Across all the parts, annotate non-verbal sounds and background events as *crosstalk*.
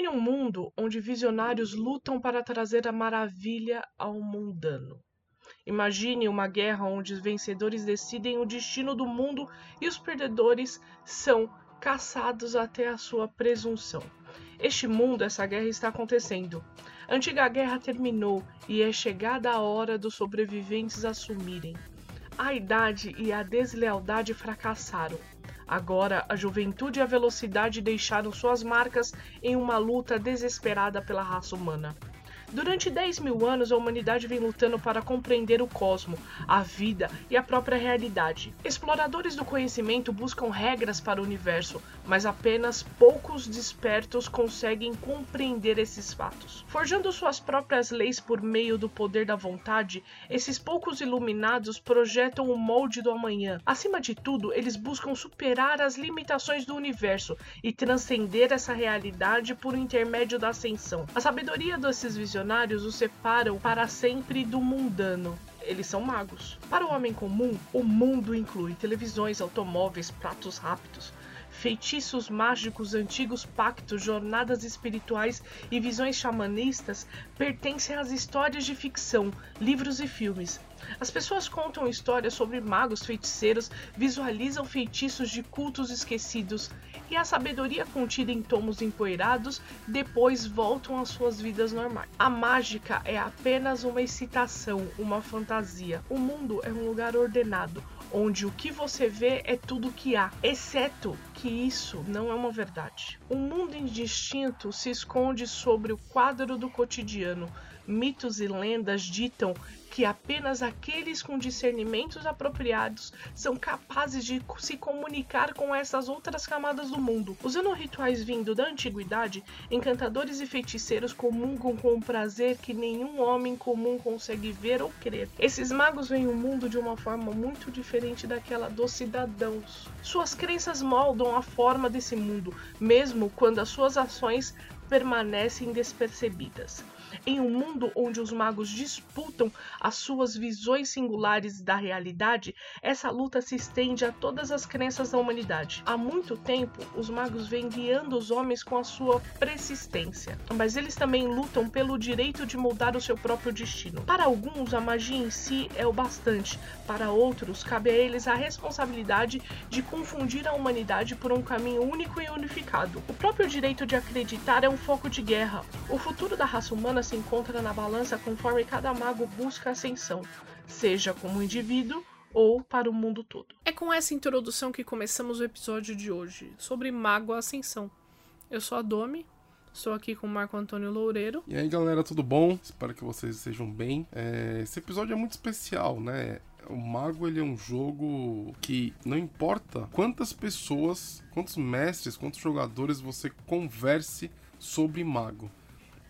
Imagine um mundo onde visionários lutam para trazer a maravilha ao mundano. Imagine uma guerra onde os vencedores decidem o destino do mundo e os perdedores são caçados até a sua presunção. Este mundo, essa guerra está acontecendo. A antiga guerra terminou e é chegada a hora dos sobreviventes assumirem. A idade e a deslealdade fracassaram. Agora, a juventude e a velocidade deixaram suas marcas em uma luta desesperada pela raça humana. Durante 10 mil anos, a humanidade vem lutando para compreender o cosmo, a vida e a própria realidade. Exploradores do conhecimento buscam regras para o universo, mas apenas poucos despertos conseguem compreender esses fatos. Forjando suas próprias leis por meio do poder da vontade, esses poucos iluminados projetam o molde do amanhã. Acima de tudo, eles buscam superar as limitações do universo e transcender essa realidade por intermédio da ascensão. A sabedoria desses visionários visionários os separam para sempre do mundano. Eles são magos. Para o homem comum, o mundo inclui televisões, automóveis, pratos rápidos, feitiços mágicos, antigos pactos, jornadas espirituais e visões xamanistas pertencem às histórias de ficção, livros e filmes. As pessoas contam histórias sobre magos, feiticeiros, visualizam feitiços de cultos esquecidos e a sabedoria contida em tomos empoeirados depois voltam às suas vidas normais. A mágica é apenas uma excitação, uma fantasia. O mundo é um lugar ordenado, onde o que você vê é tudo o que há, exceto que isso não é uma verdade. O mundo indistinto se esconde sobre o quadro do cotidiano. Mitos e lendas ditam que apenas aqueles com discernimentos apropriados são capazes de se comunicar com essas outras camadas do mundo. Usando rituais vindo da antiguidade, encantadores e feiticeiros comungam com um prazer que nenhum homem comum consegue ver ou crer. Esses magos veem o mundo de uma forma muito diferente daquela dos cidadãos. Suas crenças moldam a forma desse mundo, mesmo quando as suas ações permanecem despercebidas. Em um mundo onde os magos disputam as suas visões singulares da realidade, essa luta se estende a todas as crenças da humanidade. Há muito tempo, os magos vêm guiando os homens com a sua persistência, mas eles também lutam pelo direito de mudar o seu próprio destino. Para alguns, a magia em si é o bastante, para outros, cabe a eles a responsabilidade de confundir a humanidade por um caminho único e unificado. O próprio direito de acreditar é um foco de guerra. O futuro da raça humana se encontra na balança conforme cada mago busca ascensão, seja como indivíduo ou para o mundo todo. É com essa introdução que começamos o episódio de hoje, sobre Mago Ascensão. Eu sou a Domi, Estou aqui com o Marco Antônio Loureiro. E aí, galera, tudo bom? Espero que vocês estejam bem. É, esse episódio é muito especial, né? O Mago ele é um jogo que não importa quantas pessoas, quantos mestres, quantos jogadores você converse sobre Mago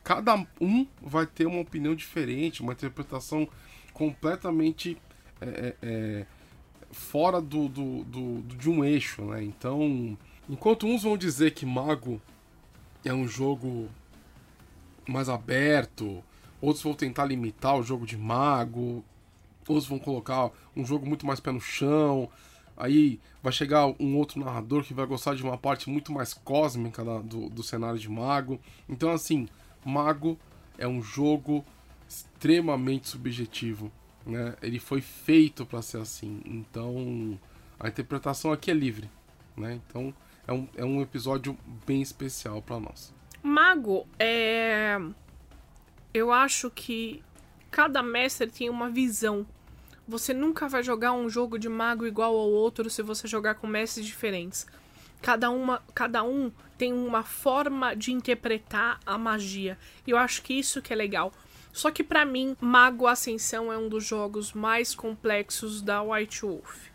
cada um vai ter uma opinião diferente, uma interpretação completamente é, é, é, fora do, do, do, de um eixo, né? Então, enquanto uns vão dizer que Mago é um jogo mais aberto, outros vão tentar limitar o jogo de Mago, outros vão colocar um jogo muito mais pé no chão. Aí vai chegar um outro narrador que vai gostar de uma parte muito mais cósmica da, do, do cenário de Mago. Então, assim, Mago é um jogo extremamente subjetivo, né? Ele foi feito para ser assim. Então, a interpretação aqui é livre, né? Então, é um, é um episódio bem especial para nós. Mago é eu acho que cada mestre tem uma visão. Você nunca vai jogar um jogo de mago igual ao outro se você jogar com mestres diferentes. Cada, uma, cada um tem uma forma de interpretar a magia. E eu acho que isso que é legal. Só que para mim, Mago Ascensão é um dos jogos mais complexos da White Wolf.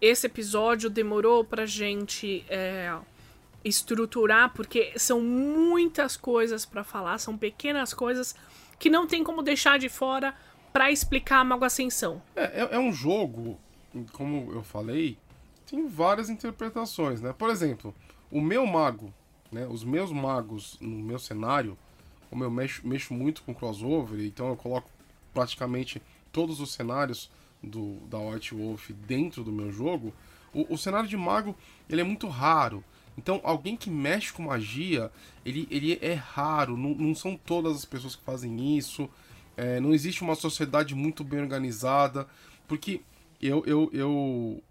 Esse episódio demorou pra gente é, estruturar, porque são muitas coisas para falar, são pequenas coisas que não tem como deixar de fora para explicar Mago Ascensão. É, é, é, um jogo, como eu falei, tem várias interpretações, né? Por exemplo, o meu mago, né? Os meus magos no meu cenário, como eu mexo, mexo muito com crossover, então eu coloco praticamente todos os cenários do, da White Wolf dentro do meu jogo, o, o, cenário de mago ele é muito raro. Então, alguém que mexe com magia, ele, ele é raro. Não, não são todas as pessoas que fazem isso. É, não existe uma sociedade muito bem organizada. Porque eu, eu, eu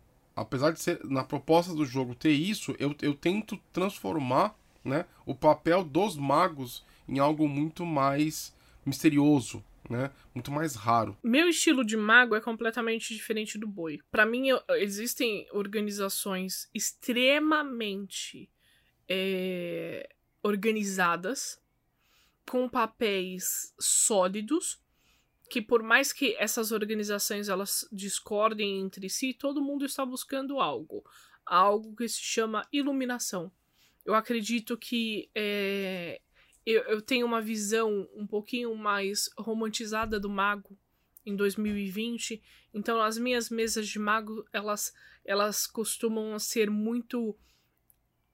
apesar de ser na proposta do jogo ter isso, eu, eu tento transformar né, o papel dos magos em algo muito mais misterioso, né? Muito mais raro. Meu estilo de mago é completamente diferente do boi. Para mim, existem organizações extremamente é, organizadas, com papéis sólidos, que por mais que essas organizações elas discordem entre si, todo mundo está buscando algo, algo que se chama iluminação. Eu acredito que é, eu, eu tenho uma visão um pouquinho mais romantizada do mago em 2020. Então as minhas mesas de mago, elas, elas costumam ser muito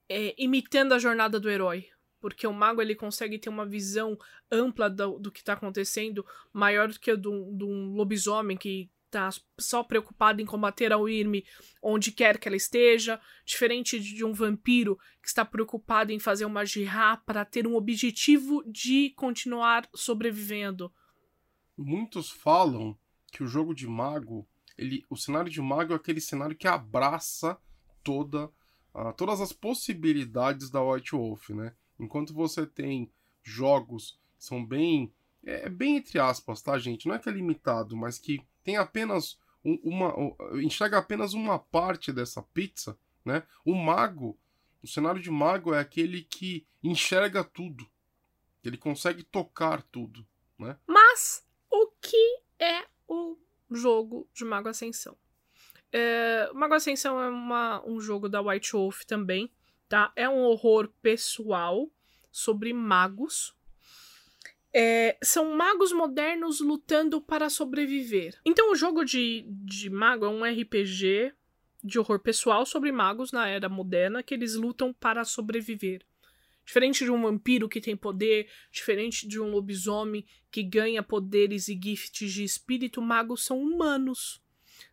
é, imitando a jornada do herói. Porque o mago ele consegue ter uma visão ampla do, do que está acontecendo, maior do que a de um lobisomem que tá só preocupada em combater a Wyrm onde quer que ela esteja, diferente de um vampiro que está preocupado em fazer uma jirá para ter um objetivo de continuar sobrevivendo. Muitos falam que o jogo de mago, ele, o cenário de mago é aquele cenário que abraça toda uh, todas as possibilidades da White Wolf, né? Enquanto você tem jogos que são bem é bem entre aspas, tá, gente? Não é que é limitado, mas que tem apenas um, uma. enxerga apenas uma parte dessa pizza, né? O mago, o cenário de mago é aquele que enxerga tudo. Ele consegue tocar tudo, né? Mas o que é o jogo de Mago Ascensão? É, Mago Ascensão é uma, um jogo da White Wolf também, tá? É um horror pessoal sobre magos, é, são magos modernos lutando para sobreviver. Então, o jogo de, de mago é um RPG de horror pessoal sobre magos na era moderna que eles lutam para sobreviver. Diferente de um vampiro que tem poder, diferente de um lobisomem que ganha poderes e gifts de espírito, magos são humanos.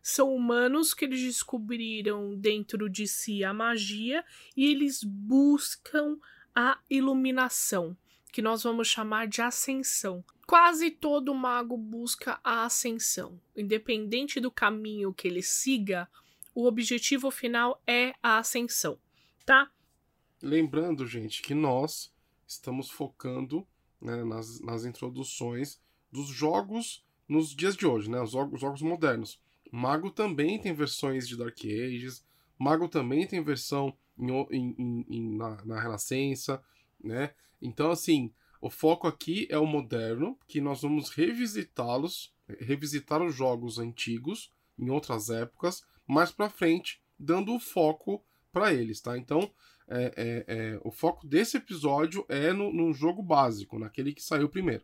São humanos que eles descobriram dentro de si a magia e eles buscam a iluminação que nós vamos chamar de ascensão. Quase todo mago busca a ascensão. Independente do caminho que ele siga, o objetivo final é a ascensão, tá? Lembrando, gente, que nós estamos focando né, nas, nas introduções dos jogos nos dias de hoje, né? Os jogos, os jogos modernos. Mago também tem versões de Dark Ages, Mago também tem versão em, em, em, na, na Renascença, né? Então, assim, o foco aqui é o moderno, que nós vamos revisitá-los, revisitar os jogos antigos em outras épocas, mais para frente, dando o foco para eles, tá? Então, é, é, é, o foco desse episódio é no, no jogo básico, naquele que saiu primeiro.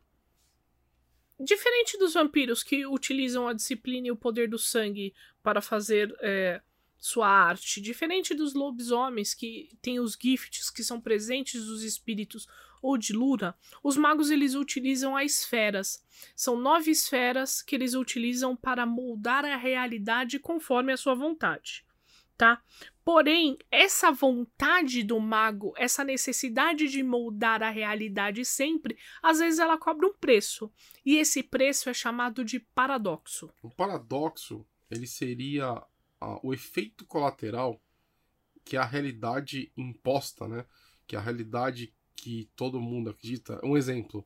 Diferente dos vampiros que utilizam a disciplina e o poder do sangue para fazer é, sua arte, diferente dos lobisomens que têm os gifts que são presentes dos espíritos ou de Lura, os magos eles utilizam as esferas. São nove esferas que eles utilizam para moldar a realidade conforme a sua vontade, tá? Porém, essa vontade do mago, essa necessidade de moldar a realidade sempre, às vezes ela cobra um preço. E esse preço é chamado de paradoxo. O paradoxo, ele seria o efeito colateral que a realidade imposta, né? Que a realidade que todo mundo acredita. Um exemplo: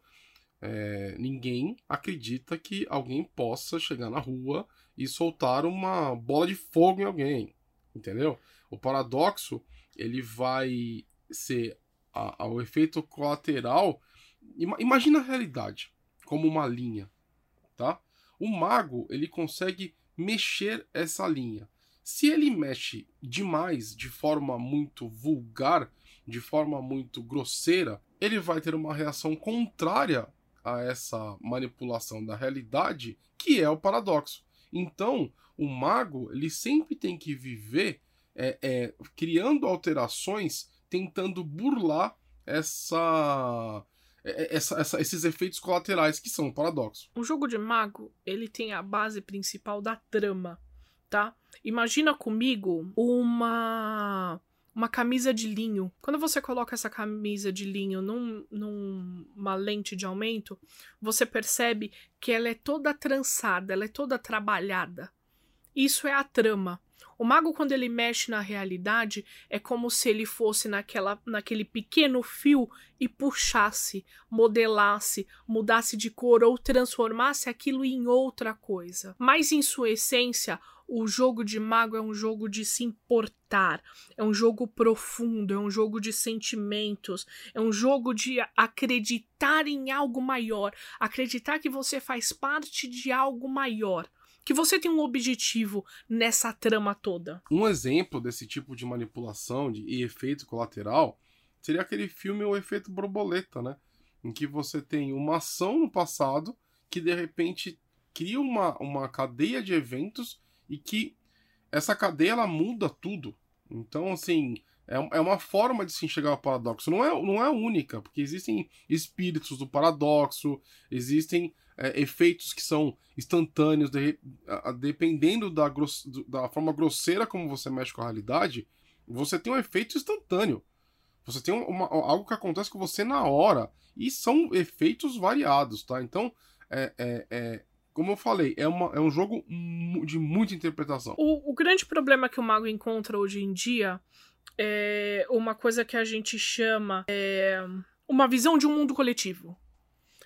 é, ninguém acredita que alguém possa chegar na rua e soltar uma bola de fogo em alguém, entendeu? O paradoxo ele vai ser o efeito colateral. Imagina a realidade como uma linha, tá? O mago ele consegue mexer essa linha. Se ele mexe demais, de forma muito vulgar, de forma muito grosseira, ele vai ter uma reação contrária a essa manipulação da realidade, que é o paradoxo. Então, o mago ele sempre tem que viver é, é, criando alterações, tentando burlar essa, é, é, essa, essa, esses efeitos colaterais que são o paradoxo. Um jogo de mago ele tem a base principal da trama, tá? Imagina comigo uma uma camisa de linho. Quando você coloca essa camisa de linho num, numa lente de aumento, você percebe que ela é toda trançada, ela é toda trabalhada. Isso é a trama. O mago, quando ele mexe na realidade, é como se ele fosse naquela, naquele pequeno fio e puxasse, modelasse, mudasse de cor ou transformasse aquilo em outra coisa. Mas, em sua essência, o jogo de mago é um jogo de se importar, é um jogo profundo, é um jogo de sentimentos, é um jogo de acreditar em algo maior, acreditar que você faz parte de algo maior que você tem um objetivo nessa trama toda. Um exemplo desse tipo de manipulação de, e efeito colateral seria aquele filme O Efeito Borboleta, né? Em que você tem uma ação no passado que de repente cria uma, uma cadeia de eventos e que essa cadeia ela muda tudo. Então, assim, é, é uma forma de se enxergar o paradoxo. Não é, não é única, porque existem espíritos do paradoxo, existem é, efeitos que são instantâneos, de, a, dependendo da, gross, da forma grosseira como você mexe com a realidade, você tem um efeito instantâneo. Você tem uma, algo que acontece com você na hora. E são efeitos variados, tá? Então, é, é, é como eu falei, é, uma, é um jogo de muita interpretação. O, o grande problema que o mago encontra hoje em dia é uma coisa que a gente chama é, uma visão de um mundo coletivo.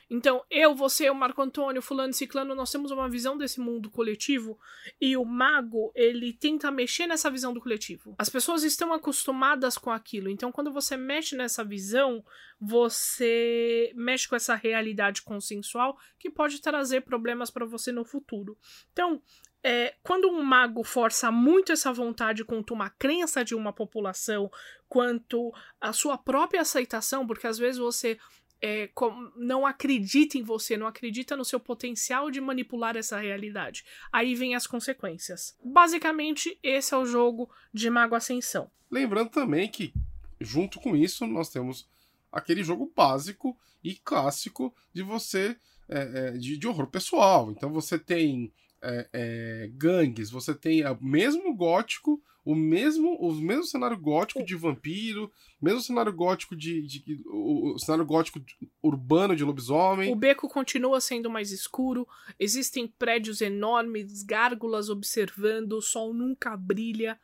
Então, eu, você, o Marco Antônio, fulano ciclano, nós temos uma visão desse mundo coletivo e o mago, ele tenta mexer nessa visão do coletivo. As pessoas estão acostumadas com aquilo, então quando você mexe nessa visão, você mexe com essa realidade consensual que pode trazer problemas para você no futuro. Então, é, quando um mago força muito essa vontade quanto uma crença de uma população, quanto a sua própria aceitação, porque às vezes você é, com, não acredita em você, não acredita no seu potencial de manipular essa realidade. Aí vem as consequências. Basicamente, esse é o jogo de Mago Ascensão. Lembrando também que, junto com isso, nós temos aquele jogo básico e clássico de você. É, é, de, de horror pessoal. Então você tem é, é, gangues, você tem o mesmo gótico, o mesmo, o mesmo cenário gótico de vampiro, mesmo cenário gótico de, de o, o, cenário gótico urbano de lobisomem. O beco continua sendo mais escuro, existem prédios enormes, gárgulas observando, o sol nunca brilha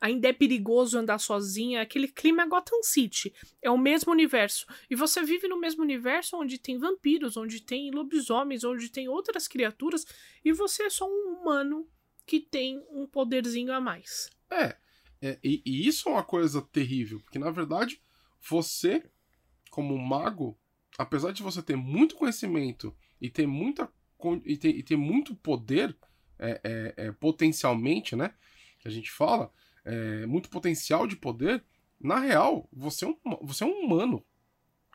ainda é perigoso andar sozinha, aquele clima Gotham City. É o mesmo universo. E você vive no mesmo universo onde tem vampiros, onde tem lobisomens, onde tem outras criaturas, e você é só um humano que tem um poderzinho a mais. É. é e, e isso é uma coisa terrível, porque na verdade, você, como mago, apesar de você ter muito conhecimento e ter muita e ter, e ter muito poder é, é, é, potencialmente, né? Que a gente fala, é, muito potencial de poder, na real, você é um, você é um humano.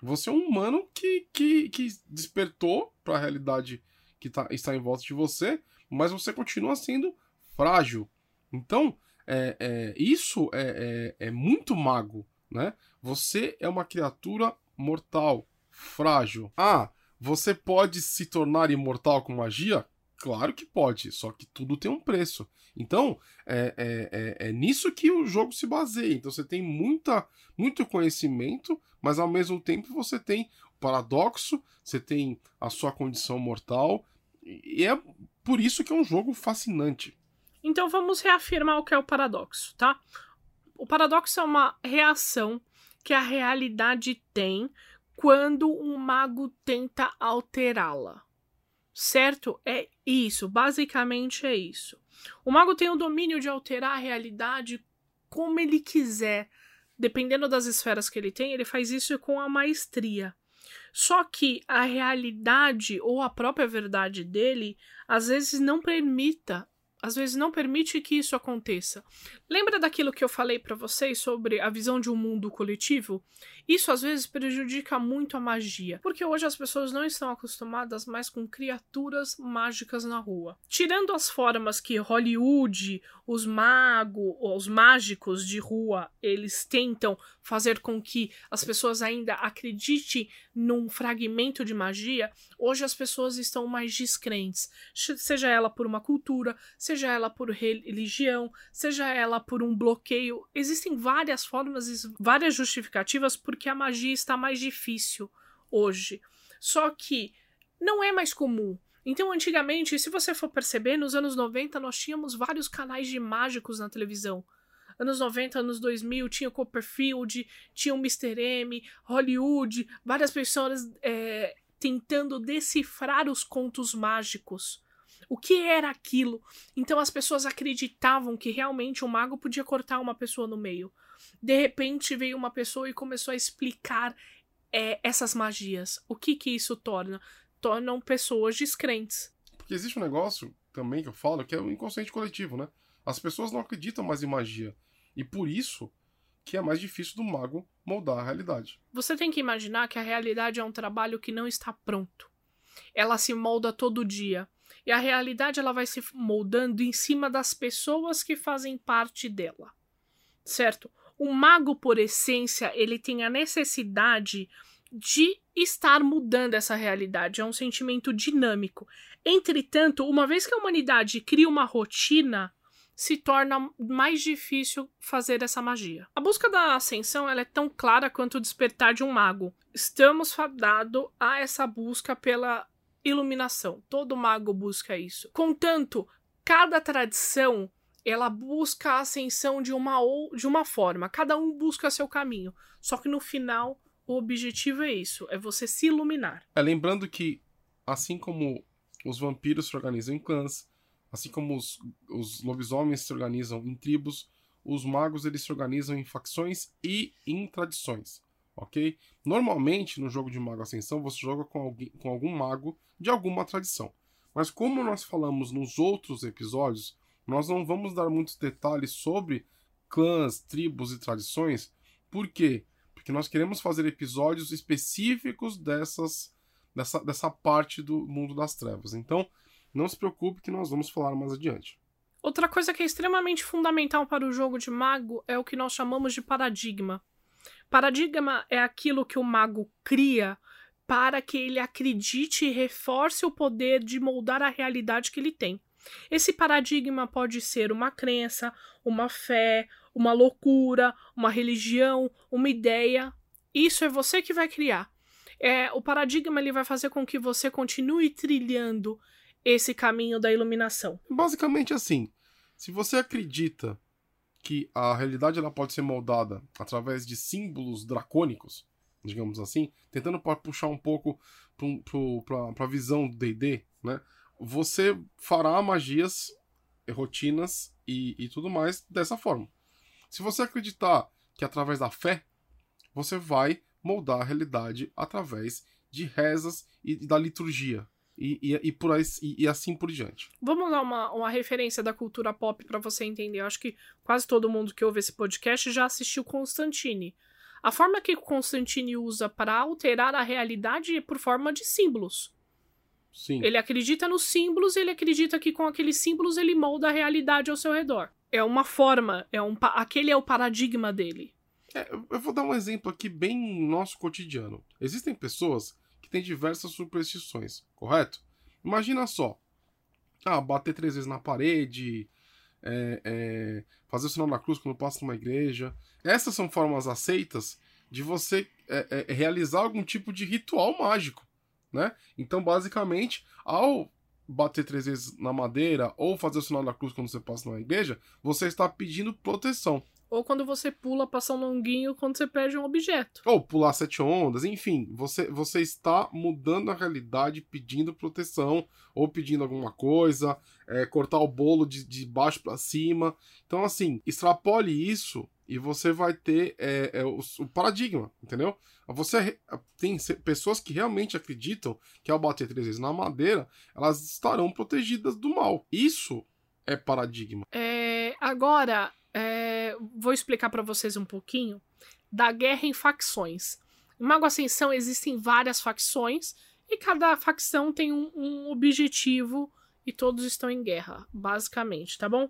Você é um humano que, que, que despertou para a realidade que tá, está em volta de você, mas você continua sendo frágil. Então, é, é, isso é, é, é muito mago, né? Você é uma criatura mortal, frágil. Ah, você pode se tornar imortal com magia? Claro que pode, só que tudo tem um preço. Então, é, é, é, é, nisso que o jogo se baseia. Então, você tem muita, muito conhecimento, mas ao mesmo tempo você tem o paradoxo, você tem a sua condição mortal, e é por isso que é um jogo fascinante. Então, vamos reafirmar o que é o paradoxo, tá? O paradoxo é uma reação que a realidade tem quando um mago tenta alterá-la certo? É isso, basicamente é isso. O mago tem o domínio de alterar a realidade como ele quiser. Dependendo das esferas que ele tem, ele faz isso com a maestria. Só que a realidade ou a própria verdade dele às vezes não permita às vezes não permite que isso aconteça. Lembra daquilo que eu falei para vocês sobre a visão de um mundo coletivo? Isso às vezes prejudica muito a magia, porque hoje as pessoas não estão acostumadas mais com criaturas mágicas na rua. Tirando as formas que Hollywood, os magos, os mágicos de rua, eles tentam fazer com que as pessoas ainda acreditem num fragmento de magia, hoje as pessoas estão mais descrentes, seja ela por uma cultura, seja ela por religião, seja ela por um bloqueio. Existem várias formas, várias justificativas porque a magia está mais difícil hoje. Só que não é mais comum. Então, antigamente, se você for perceber, nos anos 90 nós tínhamos vários canais de mágicos na televisão anos 90, anos 2000, tinha Copperfield, tinha o Mr. M, Hollywood, várias pessoas é, tentando decifrar os contos mágicos. O que era aquilo? Então as pessoas acreditavam que realmente o mago podia cortar uma pessoa no meio. De repente veio uma pessoa e começou a explicar é, essas magias. O que que isso torna? Tornam pessoas descrentes. Porque existe um negócio também que eu falo que é o inconsciente coletivo, né? As pessoas não acreditam mais em magia. E por isso que é mais difícil do mago moldar a realidade. Você tem que imaginar que a realidade é um trabalho que não está pronto. Ela se molda todo dia. E a realidade ela vai se moldando em cima das pessoas que fazem parte dela. Certo? O mago, por essência, ele tem a necessidade de estar mudando essa realidade. É um sentimento dinâmico. Entretanto, uma vez que a humanidade cria uma rotina, se torna mais difícil fazer essa magia. A busca da ascensão é tão clara quanto o despertar de um mago. Estamos fadados a essa busca pela iluminação. Todo mago busca isso. Contanto, cada tradição ela busca a ascensão de uma ou de uma forma. Cada um busca seu caminho. Só que no final o objetivo é isso, é você se iluminar. É lembrando que assim como os vampiros se organizam em clãs, Assim como os, os lobisomens se organizam em tribos, os magos eles se organizam em facções e em tradições, ok? Normalmente no jogo de Mago Ascensão você joga com, alguém, com algum mago de alguma tradição. Mas como nós falamos nos outros episódios, nós não vamos dar muitos detalhes sobre clãs, tribos e tradições. Por quê? Porque nós queremos fazer episódios específicos dessas, dessa, dessa parte do mundo das trevas. Então, não se preocupe que nós vamos falar mais adiante. Outra coisa que é extremamente fundamental para o jogo de mago é o que nós chamamos de paradigma. Paradigma é aquilo que o mago cria para que ele acredite e reforce o poder de moldar a realidade que ele tem. Esse paradigma pode ser uma crença, uma fé, uma loucura, uma religião, uma ideia. Isso é você que vai criar. É, o paradigma ele vai fazer com que você continue trilhando esse caminho da iluminação. Basicamente assim, se você acredita que a realidade ela pode ser moldada através de símbolos dracônicos, digamos assim, tentando puxar um pouco para a visão do D&D, né? Você fará magias, rotinas e, e tudo mais dessa forma. Se você acreditar que através da fé, você vai moldar a realidade através de rezas e da liturgia, e, e, e, por aí, e, e, assim por diante. Vamos dar uma, uma referência da cultura pop para você entender. Eu acho que quase todo mundo que ouve esse podcast já assistiu Constantine. A forma que Constantine usa para alterar a realidade é por forma de símbolos. Sim. Ele acredita nos símbolos e ele acredita que com aqueles símbolos ele molda a realidade ao seu redor. É uma forma, é um, aquele é o paradigma dele. É, eu vou dar um exemplo aqui bem nosso cotidiano. Existem pessoas tem diversas superstições, correto? Imagina só. Ah, bater três vezes na parede, é, é, fazer o sinal da cruz quando passa numa igreja. Essas são formas aceitas de você é, é, realizar algum tipo de ritual mágico, né? Então, basicamente, ao bater três vezes na madeira ou fazer o sinal da cruz quando você passa numa igreja, você está pedindo proteção. Ou quando você pula, passa um longuinho quando você perde um objeto. Ou pular sete ondas, enfim. Você, você está mudando a realidade pedindo proteção ou pedindo alguma coisa, é, cortar o bolo de, de baixo para cima. Então, assim, extrapole isso e você vai ter é, é, o, o, paradigma, entendeu? Você tem pessoas que realmente acreditam que ao bater três vezes na madeira, elas estarão protegidas do mal. Isso é paradigma? É, agora, é, vou explicar para vocês um pouquinho da guerra em facções. Em Mago Ascensão existem várias facções e cada facção tem um, um objetivo e todos estão em guerra, basicamente, tá bom?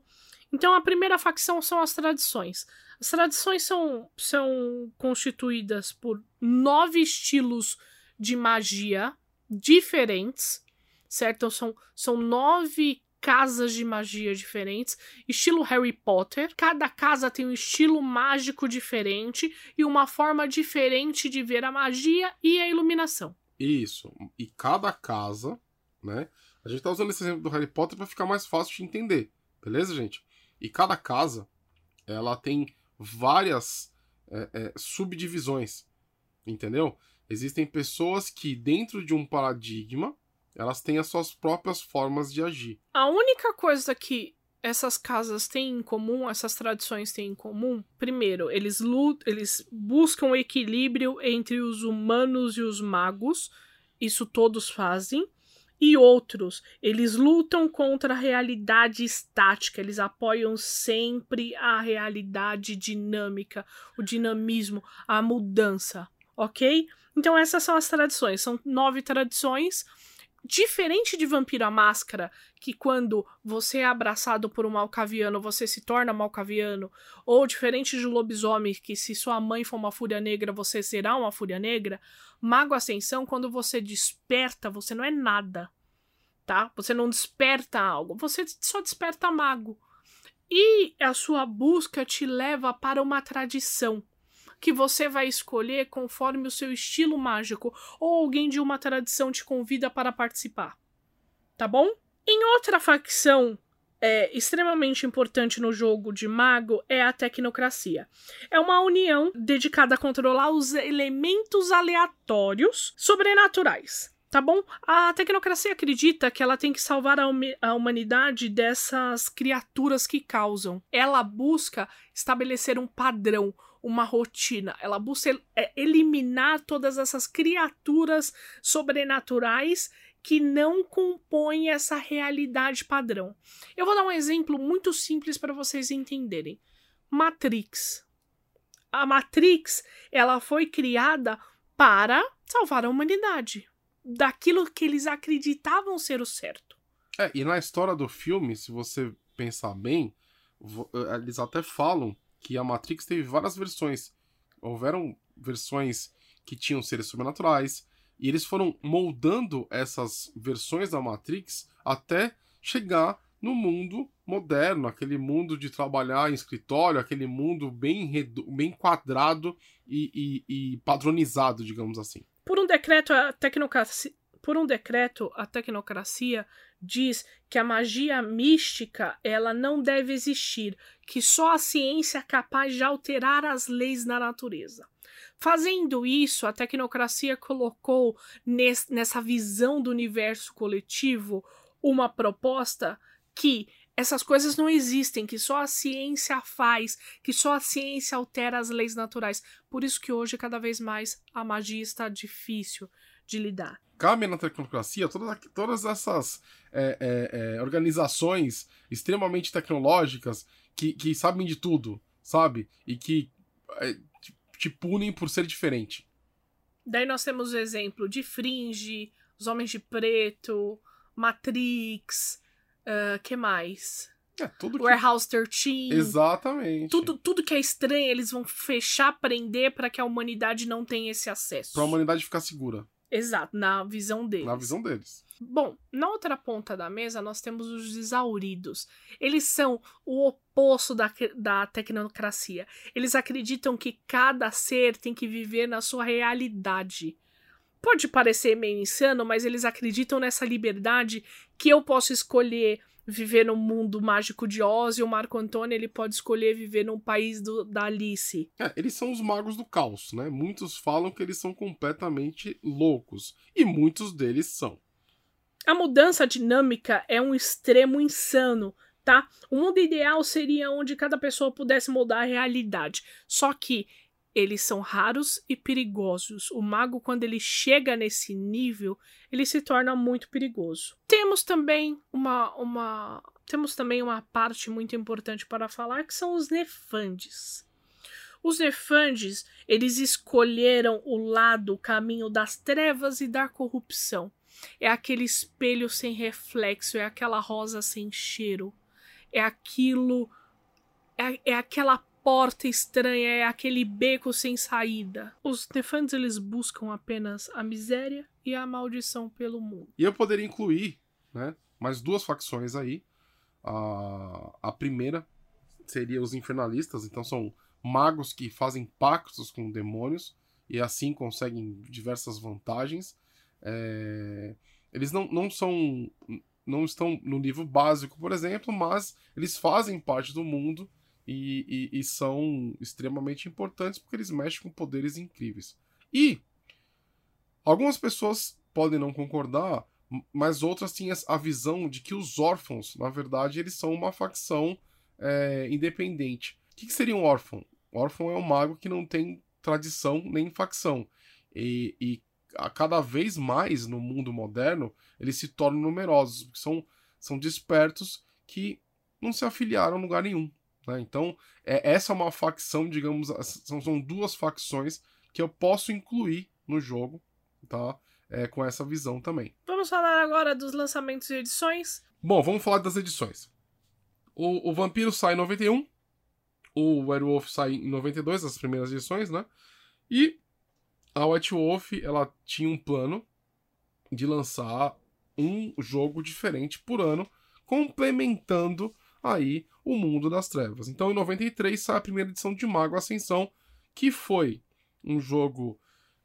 Então a primeira facção são as tradições. As tradições são, são constituídas por nove estilos de magia diferentes, certo? Então, são, são nove casas de magia diferentes, estilo Harry Potter. Cada casa tem um estilo mágico diferente e uma forma diferente de ver a magia e a iluminação. Isso. E cada casa, né? A gente tá usando esse exemplo do Harry Potter para ficar mais fácil de entender, beleza, gente? E cada casa, ela tem várias é, é, subdivisões, entendeu? Existem pessoas que dentro de um paradigma elas têm as suas próprias formas de agir. A única coisa que essas casas têm em comum, essas tradições têm em comum, primeiro, eles lutam, eles buscam o equilíbrio entre os humanos e os magos, isso todos fazem. E outros, eles lutam contra a realidade estática, eles apoiam sempre a realidade dinâmica, o dinamismo, a mudança, ok? Então essas são as tradições, são nove tradições Diferente de Vampiro à Máscara, que quando você é abraçado por um malcaviano, você se torna malcaviano, ou diferente de lobisomem, que se sua mãe for uma fúria negra, você será uma fúria negra, Mago Ascensão, quando você desperta, você não é nada, tá? Você não desperta algo, você só desperta mago. E a sua busca te leva para uma tradição que você vai escolher conforme o seu estilo mágico ou alguém de uma tradição te convida para participar. Tá bom? Em outra facção é, extremamente importante no jogo de mago é a tecnocracia. É uma união dedicada a controlar os elementos aleatórios sobrenaturais. Tá bom? A tecnocracia acredita que ela tem que salvar a, a humanidade dessas criaturas que causam. Ela busca estabelecer um padrão, uma rotina. Ela busca é, eliminar todas essas criaturas sobrenaturais que não compõem essa realidade padrão. Eu vou dar um exemplo muito simples para vocês entenderem. Matrix. A Matrix, ela foi criada para salvar a humanidade daquilo que eles acreditavam ser o certo. É, e na história do filme, se você pensar bem, eh, eles até falam que a Matrix teve várias versões. Houveram versões que tinham seres sobrenaturais, e eles foram moldando essas versões da Matrix até chegar no mundo moderno, aquele mundo de trabalhar em escritório, aquele mundo bem, bem quadrado e, e, e padronizado, digamos assim. Por um decreto, a tecnocracia, por um decreto, a tecnocracia diz que a magia mística ela não deve existir, que só a ciência é capaz de alterar as leis da natureza. Fazendo isso, a tecnocracia colocou nessa visão do universo coletivo uma proposta que essas coisas não existem, que só a ciência faz, que só a ciência altera as leis naturais. Por isso que hoje, cada vez mais, a magia está difícil de lidar cabe na tecnocracia todas, todas essas é, é, é, organizações extremamente tecnológicas que, que sabem de tudo, sabe? E que é, te, te punem por ser diferente. Daí nós temos o exemplo de Fringe, Os Homens de Preto, Matrix, uh, que mais? É, tudo que... Warehouse 13. Exatamente. Tudo, tudo que é estranho, eles vão fechar, prender para que a humanidade não tenha esse acesso. Pra a humanidade ficar segura. Exato, na visão deles. Na visão deles. Bom, na outra ponta da mesa nós temos os exauridos. Eles são o oposto da, da tecnocracia. Eles acreditam que cada ser tem que viver na sua realidade. Pode parecer meio insano, mas eles acreditam nessa liberdade que eu posso escolher viver no mundo mágico de Oz e o Marco Antônio ele pode escolher viver num país do, da Alice. É, eles são os magos do caos, né? Muitos falam que eles são completamente loucos e muitos deles são. A mudança dinâmica é um extremo insano, tá? O mundo ideal seria onde cada pessoa pudesse mudar a realidade. Só que eles são raros e perigosos. O mago, quando ele chega nesse nível, ele se torna muito perigoso. Temos também uma, uma temos também uma parte muito importante para falar que são os nefandes. Os nefandes, eles escolheram o lado, o caminho das trevas e da corrupção. É aquele espelho sem reflexo, é aquela rosa sem cheiro, é aquilo. É, é aquela porta estranha, é aquele beco sem saída. Os nefandes eles buscam apenas a miséria e a maldição pelo mundo. E eu poderia incluir, né, mais duas facções aí. A, a primeira seria os infernalistas, então são magos que fazem pactos com demônios e assim conseguem diversas vantagens. É... Eles não, não são. não estão no nível básico, por exemplo, mas eles fazem parte do mundo e, e, e são extremamente importantes porque eles mexem com poderes incríveis. E algumas pessoas podem não concordar, mas outras têm a visão de que os órfãos, na verdade, eles são uma facção é, independente. O que, que seria um órfão? órfão é um mago que não tem tradição nem facção. E, e a cada vez mais no mundo moderno eles se tornam numerosos, são, são despertos que não se afiliaram a lugar nenhum. Né? Então, é, essa é uma facção, digamos, são, são duas facções que eu posso incluir no jogo, tá? É, com essa visão também. Vamos falar agora dos lançamentos e edições? Bom, vamos falar das edições. O, o Vampiro sai em 91, o Werewolf sai em 92, as primeiras edições, né? E a White Wolf, ela tinha um plano de lançar um jogo diferente por ano, complementando aí o mundo das trevas. Então, em 93 sai a primeira edição de Mago Ascensão, que foi um jogo.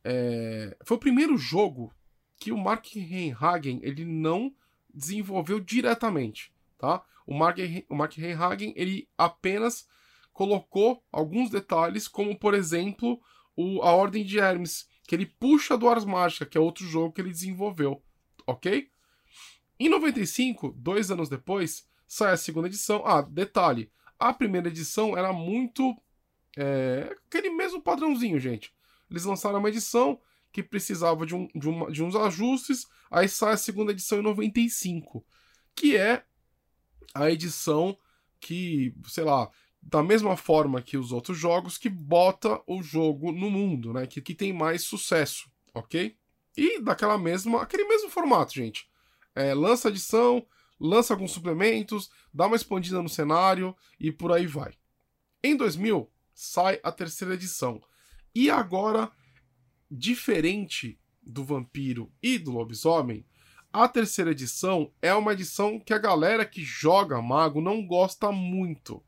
É... Foi o primeiro jogo que o Mark Reinhagen ele não desenvolveu diretamente, tá? O Mark, o Mark Reinhagen ele apenas colocou alguns detalhes, como por exemplo o, a Ordem de Hermes, que ele puxa do Ars Mágica, que é outro jogo que ele desenvolveu, ok? Em 95, dois anos depois, sai a segunda edição. Ah, detalhe, a primeira edição era muito. É, aquele mesmo padrãozinho, gente. Eles lançaram uma edição que precisava de, um, de, uma, de uns ajustes, aí sai a segunda edição em 95, que é a edição que, sei lá, da mesma forma que os outros jogos, que bota o jogo no mundo, né? Que, que tem mais sucesso, ok? E daquela mesma, aquele mesmo formato, gente. É, lança edição, lança alguns suplementos, dá uma expandida no cenário e por aí vai. Em 2000 sai a terceira edição. E agora, diferente do Vampiro e do Lobisomem, a terceira edição é uma edição que a galera que joga Mago não gosta muito.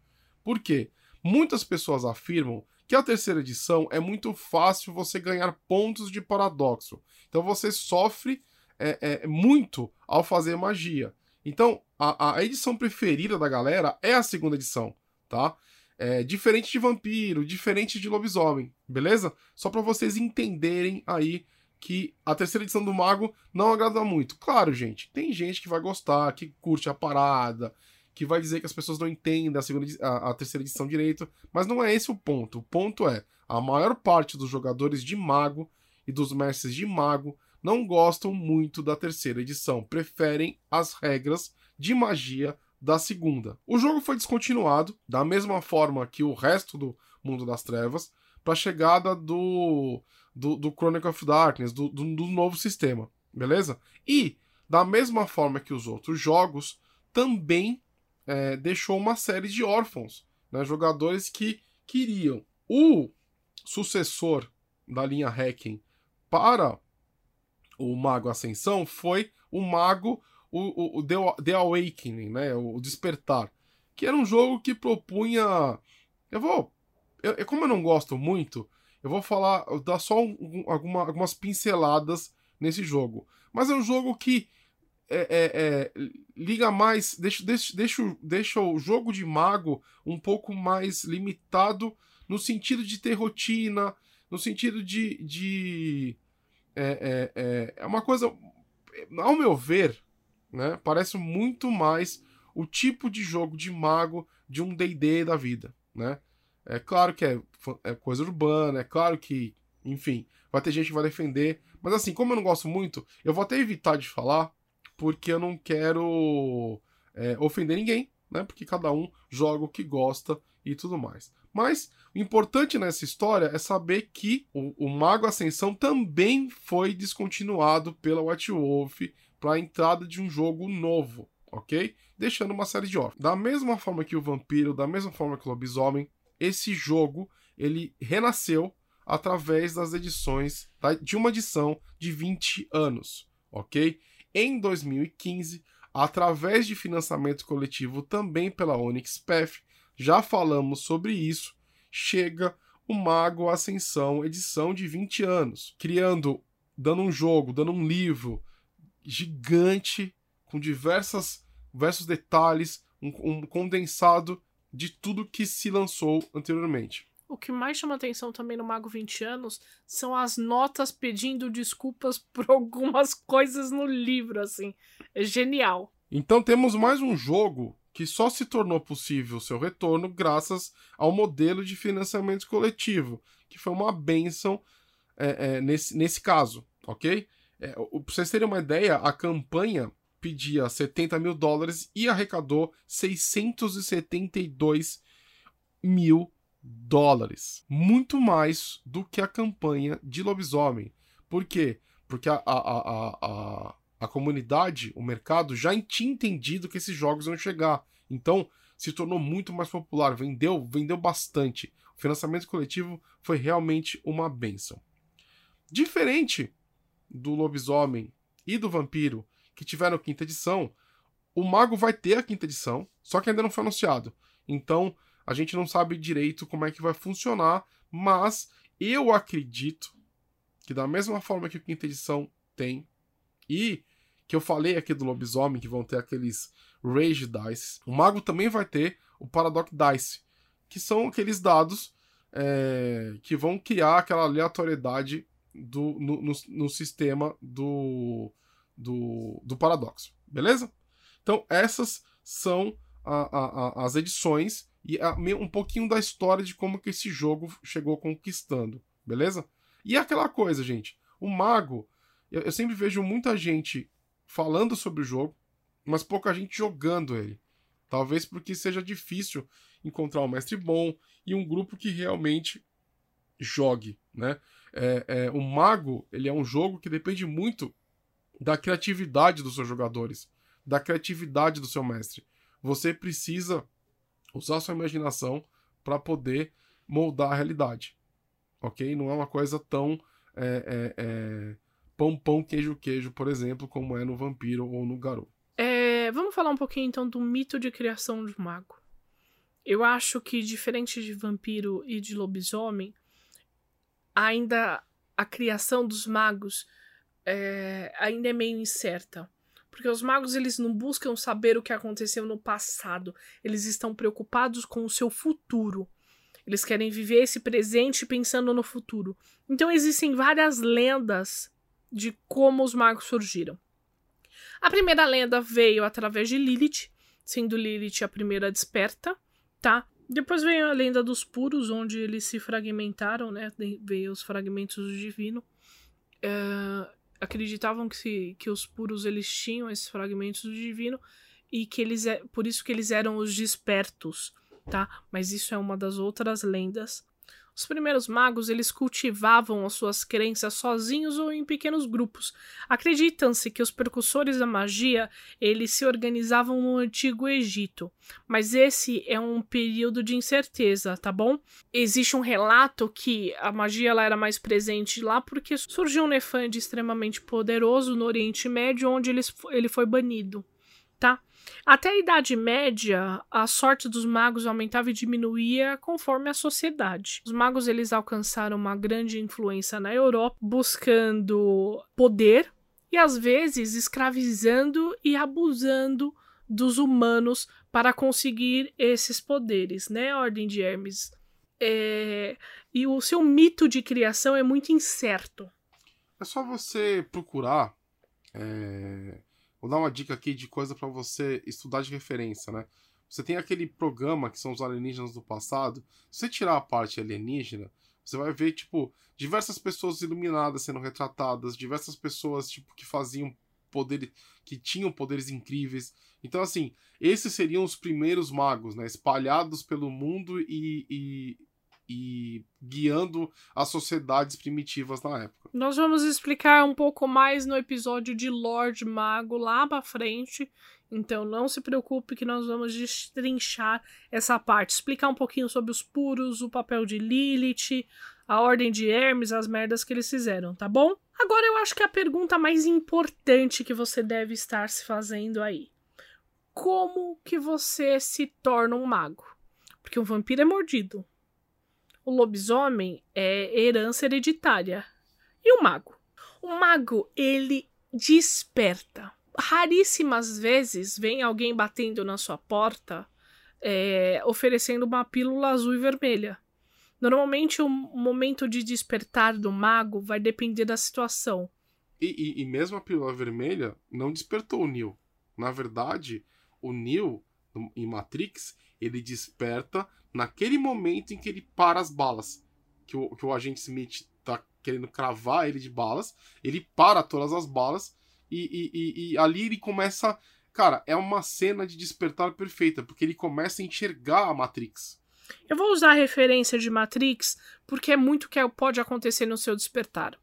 Por quê? Muitas pessoas afirmam que a terceira edição é muito fácil você ganhar pontos de paradoxo. Então você sofre é, é, muito ao fazer magia. Então, a, a, edição preferida da galera é a segunda edição, tá? É, diferente de vampiro, diferente de lobisomem, beleza? Só para vocês entenderem aí que a terceira edição do Mago não agrada muito. Claro, gente, tem gente que vai gostar, que curte a parada, que vai dizer que as pessoas não entendem a, segunda, a, a terceira edição direito, mas não é esse o ponto. O ponto é, a maior parte dos jogadores de Mago e dos mestres de Mago não gostam muito da terceira edição, preferem as regras de magia da segunda. O jogo foi descontinuado, da mesma forma que o resto do Mundo das Trevas, para a chegada do, do, do Chronicle of Darkness, do, do, do novo sistema, beleza? E, da mesma forma que os outros jogos, também é, deixou uma série de órfãos, né, jogadores que queriam. O sucessor da linha Hacking para o Mago Ascensão foi o Mago, o, o, The, The Awakening, né, o Despertar, que era um jogo que propunha. Eu vou. Eu, como eu não gosto muito, eu vou falar, dar só um, alguma, algumas pinceladas nesse jogo. Mas é um jogo que é, é, é, liga mais, deixa, deixa, deixa, deixa o jogo de mago um pouco mais limitado no sentido de ter rotina, no sentido de. de é, é, é, é uma coisa, ao meu ver, né, parece muito mais o tipo de jogo de mago de um DD da vida. Né? É claro que é, é coisa urbana, é claro que, enfim, vai ter gente que vai defender. Mas assim, como eu não gosto muito, eu vou até evitar de falar porque eu não quero. É, ofender ninguém, né? Porque cada um joga o que gosta e tudo mais. Mas o importante nessa história é saber que o, o Mago Ascensão também foi descontinuado pela White Wolf para a entrada de um jogo novo, ok? Deixando uma série de off. Da mesma forma que o Vampiro, da mesma forma que o Lobisomem, esse jogo ele renasceu através das edições tá? de uma edição de 20 anos, ok? Em 2015, através de financiamento coletivo também pela Onyx Path, já falamos sobre isso, chega o Mago Ascensão, edição de 20 anos, criando, dando um jogo, dando um livro gigante, com diversas, diversos detalhes, um, um condensado de tudo que se lançou anteriormente. O que mais chama atenção também no Mago 20 anos são as notas pedindo desculpas *laughs* por algumas coisas no livro, assim. É genial. Então temos mais um jogo que só se tornou possível seu retorno graças ao modelo de financiamento coletivo, que foi uma benção é, é, nesse, nesse caso, ok? É, pra vocês terem uma ideia, a campanha pedia 70 mil dólares e arrecadou 672 mil dólares. Muito mais do que a campanha de lobisomem. Por quê? Porque a, a, a, a, a comunidade, o mercado, já tinha entendido que esses jogos iam chegar. Então, se tornou muito mais popular, vendeu, vendeu bastante. O financiamento coletivo foi realmente uma benção. Diferente do lobisomem e do vampiro, que tiveram quinta edição, o mago vai ter a quinta edição, só que ainda não foi anunciado. Então, a gente não sabe direito como é que vai funcionar, mas eu acredito que da mesma forma que a quinta edição tem, e que eu falei aqui do lobisomem, que vão ter aqueles Rage Dice, o mago também vai ter o Paradox Dice, que são aqueles dados é, que vão criar aquela aleatoriedade do, no, no, no sistema do, do, do paradoxo, beleza? Então, essas são a, a, a, as edições e um pouquinho da história de como que esse jogo chegou conquistando, beleza? E aquela coisa, gente, o mago, eu, eu sempre vejo muita gente falando sobre o jogo, mas pouca gente jogando ele. Talvez porque seja difícil encontrar um mestre bom e um grupo que realmente jogue, né? É, é, o Mago, ele é um jogo que depende muito da criatividade dos seus jogadores, da criatividade do seu mestre. Você precisa usar sua imaginação para poder moldar a realidade. Ok? Não é uma coisa tão é, é, é, pão, pão, queijo, queijo, por exemplo, como é no Vampiro ou no Garou. É, vamos falar um pouquinho então do mito de criação de mago. Eu acho que, diferente de vampiro e de lobisomem, ainda a criação dos magos é, ainda é meio incerta. Porque os magos eles não buscam saber o que aconteceu no passado, eles estão preocupados com o seu futuro. Eles querem viver esse presente pensando no futuro. Então existem várias lendas de como os magos surgiram. A primeira lenda veio através de Lilith, sendo Lilith a primeira desperta, tá? Depois veio a lenda dos puros, onde eles se fragmentaram, né? Veio os fragmentos do divino. Uh, acreditavam que, se, que os puros eles tinham esses fragmentos do divino e que eles é por isso que eles eram os despertos, tá? Mas isso é uma das outras lendas os primeiros magos eles cultivavam as suas crenças sozinhos ou em pequenos grupos. Acreditam-se que os precursores da magia eles se organizavam no antigo Egito, mas esse é um período de incerteza, tá bom? Existe um relato que a magia ela era mais presente lá porque surgiu um nefande extremamente poderoso no Oriente Médio, onde ele, foi banido, tá? Até a Idade Média, a sorte dos magos aumentava e diminuía conforme a sociedade. Os magos eles alcançaram uma grande influência na Europa, buscando poder e às vezes escravizando e abusando dos humanos para conseguir esses poderes, né, Ordem de Hermes? É... E o seu mito de criação é muito incerto. É só você procurar é Vou dar uma dica aqui de coisa para você estudar de referência, né? Você tem aquele programa que são os alienígenas do passado. Se você tirar a parte alienígena, você vai ver, tipo, diversas pessoas iluminadas sendo retratadas, diversas pessoas, tipo, que faziam poderes, que tinham poderes incríveis. Então, assim, esses seriam os primeiros magos, né? Espalhados pelo mundo e, e, e guiando as sociedades primitivas na época. Nós vamos explicar um pouco mais no episódio de Lord Mago lá pra frente. Então não se preocupe que nós vamos destrinchar essa parte, explicar um pouquinho sobre os puros, o papel de Lilith, a ordem de Hermes, as merdas que eles fizeram, tá bom? Agora eu acho que a pergunta mais importante que você deve estar se fazendo aí. Como que você se torna um mago? Porque um vampiro é mordido. O lobisomem é herança hereditária. E o mago? O mago, ele desperta raríssimas vezes vem alguém batendo na sua porta é, oferecendo uma pílula azul e vermelha. Normalmente o momento de despertar do mago vai depender da situação. E, e, e mesmo a pílula vermelha não despertou o Neo. Na verdade, o Neo, em Matrix, ele desperta naquele momento em que ele para as balas. Que o, que o agente Smith querendo cravar ele de balas. Ele para todas as balas e, e, e, ali ele começa. Cara, é uma cena de despertar perfeita, porque ele começa a enxergar a Matrix. Eu vou usar a referência de Matrix porque é muito que pode acontecer no seu despertar.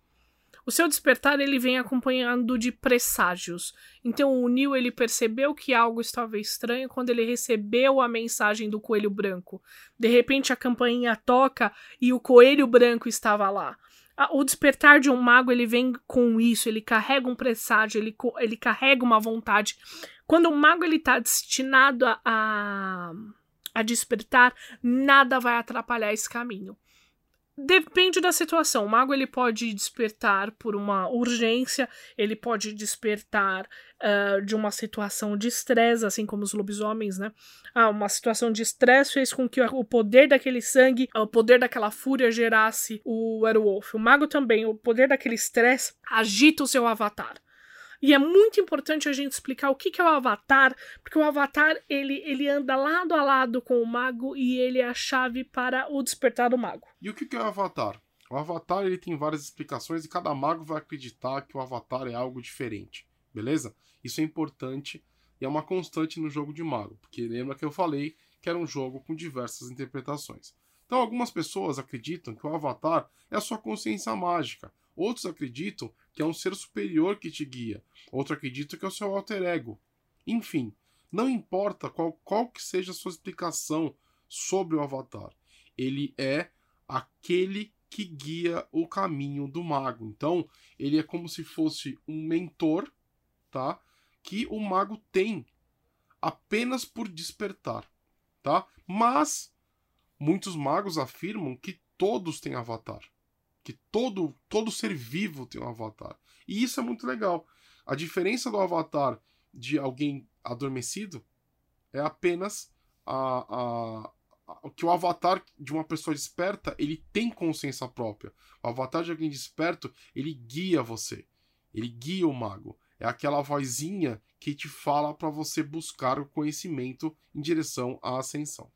O seu despertar ele vem acompanhando de presságios. Então o Neil ele percebeu que algo estava estranho quando ele recebeu a mensagem do coelho branco. De repente a campainha toca e o coelho branco estava lá o despertar de um mago ele vem com isso, ele carrega um presságio, ele, ele carrega uma vontade. Quando o mago ele tá destinado a, a, a despertar, nada vai atrapalhar esse caminho. Depende da situação. O mago ele pode despertar por uma urgência, ele pode despertar uh, de uma situação de estresse, assim como os lobisomens, né? Ah, uma situação de estresse fez com que o poder daquele sangue, o poder daquela fúria gerasse o werewolf. O mago também, o poder daquele estresse agita o seu avatar. E é muito importante a gente explicar o que, que é o Avatar, porque o Avatar ele, ele anda lado a lado com o mago e ele é a chave para o despertar do mago. E o que, que é o Avatar? O Avatar ele tem várias explicações e cada mago vai acreditar que o Avatar é algo diferente, beleza? Isso é importante e é uma constante no jogo de mago, porque lembra que eu falei que era um jogo com diversas interpretações. Então, algumas pessoas acreditam que o Avatar é a sua consciência mágica, outros acreditam que é um ser superior que te guia. Outro acredita que é o seu alter ego. Enfim, não importa qual, qual que seja a sua explicação sobre o Avatar. Ele é aquele que guia o caminho do mago. Então, ele é como se fosse um mentor, tá? Que o mago tem apenas por despertar, tá? Mas muitos magos afirmam que todos têm avatar que todo, todo ser vivo tem um avatar. E isso é muito legal. A diferença do avatar de alguém adormecido é apenas a, a, a, que o avatar de uma pessoa desperta ele tem consciência própria. O avatar de alguém desperto ele guia você, ele guia o mago. É aquela vozinha que te fala para você buscar o conhecimento em direção à ascensão.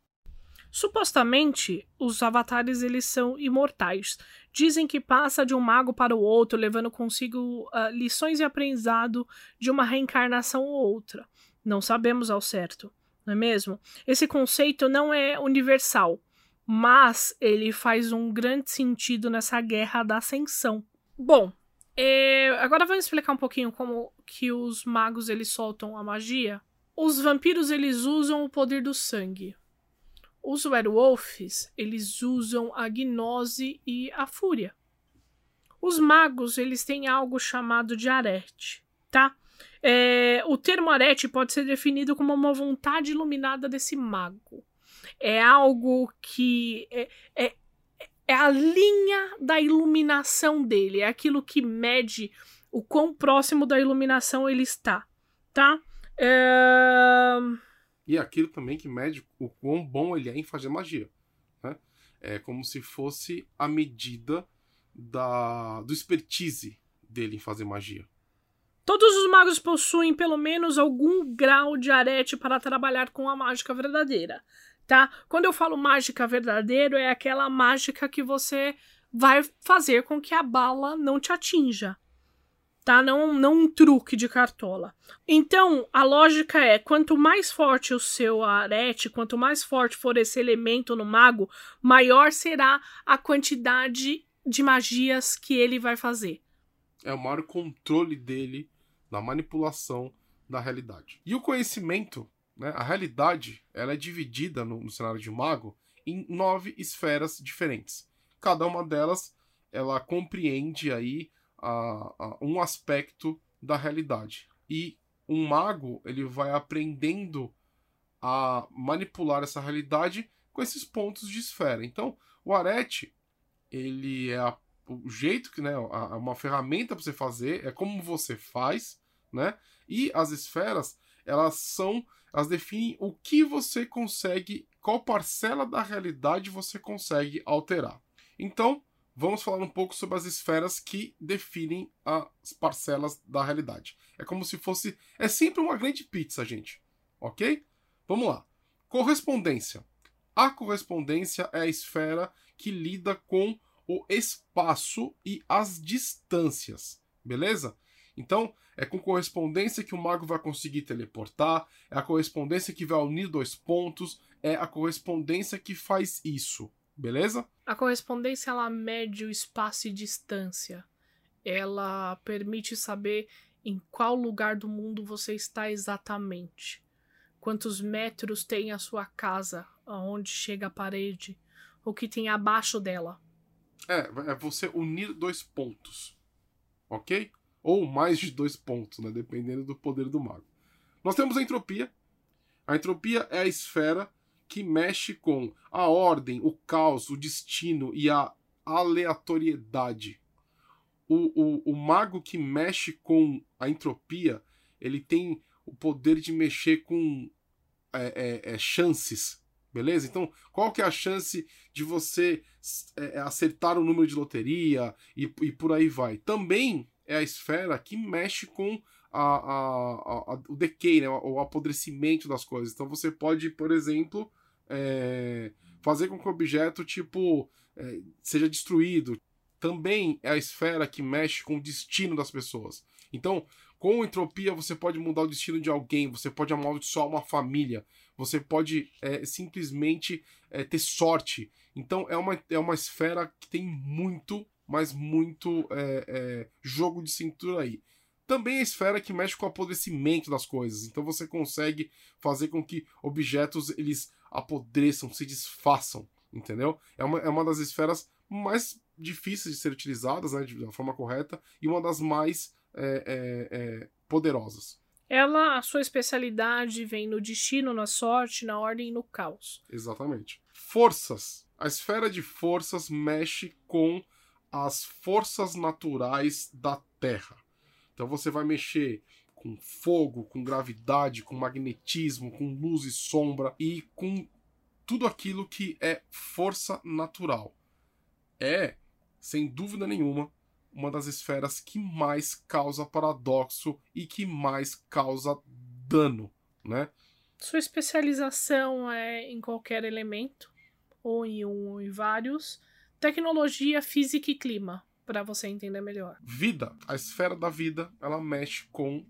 Supostamente, os avatares eles são imortais. Dizem que passa de um mago para o outro, levando consigo uh, lições e aprendizado de uma reencarnação ou outra. Não sabemos ao certo, não é mesmo? Esse conceito não é universal, mas ele faz um grande sentido nessa guerra da ascensão. Bom, é, agora vamos explicar um pouquinho como que os magos eles soltam a magia. Os vampiros eles usam o poder do sangue. Os werewolves, eles usam a gnose e a fúria. Os magos, eles têm algo chamado de arete, tá? É, o termo arete pode ser definido como uma vontade iluminada desse mago. É algo que é, é, é a linha da iluminação dele, é aquilo que mede o quão próximo da iluminação ele está, tá? É... E aquilo também que mede o quão bom ele é em fazer magia. Né? É como se fosse a medida da, do expertise dele em fazer magia. Todos os magos possuem pelo menos algum grau de arete para trabalhar com a mágica verdadeira, tá? Quando eu falo mágica verdadeira, é aquela mágica que você vai fazer com que a bala não te atinja, tá? Não, não um truque de cartola. Então, a lógica é: quanto mais forte o seu arete, quanto mais forte for esse elemento no mago, maior será a quantidade de magias que ele vai fazer. É o maior controle dele na manipulação da realidade. E o conhecimento, né, a realidade, ela é dividida no, no cenário de mago em nove esferas diferentes. Cada uma delas, ela compreende aí a, a um aspecto da realidade. E um mago ele vai aprendendo a manipular essa realidade com esses pontos de esfera. Então, o arete ele é a, o jeito que, né, uma ferramenta para você fazer, é como você faz, né? E as esferas, elas são, elas definem o que você consegue, qual parcela da realidade você consegue alterar. Então, vamos falar um pouco sobre as esferas que definem as parcelas da realidade. É como se fosse. É sempre uma grande pizza, gente. Ok? Vamos lá. Correspondência. A correspondência é a esfera que lida com o espaço e as distâncias. Beleza? Então, é com correspondência que o mago vai conseguir teleportar, é a correspondência que vai unir dois pontos, é a correspondência que faz isso. Beleza? A correspondência ela mede o espaço e distância. Ela permite saber em qual lugar do mundo você está exatamente. Quantos metros tem a sua casa, aonde chega a parede, o que tem abaixo dela. É, é você unir dois pontos. Ok? Ou mais de dois pontos, né? Dependendo do poder do mago. Nós temos a entropia. A entropia é a esfera que mexe com a ordem, o caos, o destino e a aleatoriedade. O, o, o mago que mexe com a entropia, ele tem o poder de mexer com é, é, é, chances, beleza? Então, qual que é a chance de você é, acertar o número de loteria e, e por aí vai? Também é a esfera que mexe com a, a, a, o decay, né, o apodrecimento das coisas. Então você pode, por exemplo, é, fazer com que o objeto tipo é, seja destruído. Também é a esfera que mexe com o destino das pessoas. Então, com entropia você pode mudar o destino de alguém, você pode amaldiçoar uma família, você pode é, simplesmente é, ter sorte. Então é uma, é uma esfera que tem muito, mas muito é, é, jogo de cintura aí também a esfera que mexe com o apodrecimento das coisas. Então você consegue fazer com que objetos eles apodreçam, se desfaçam, entendeu? É uma, é uma das esferas mais difíceis de ser utilizadas, né, de, da forma correta, e uma das mais é, é, é, poderosas. Ela, a sua especialidade vem no destino, na sorte, na ordem e no caos. Exatamente. Forças. A esfera de forças mexe com as forças naturais da Terra. Então você vai mexer com fogo, com gravidade, com magnetismo, com luz e sombra e com tudo aquilo que é força natural. É, sem dúvida nenhuma, uma das esferas que mais causa paradoxo e que mais causa dano, né? Sua especialização é em qualquer elemento, ou em um ou em vários. Tecnologia, física e clima, para você entender melhor. Vida, a esfera da vida, ela mexe com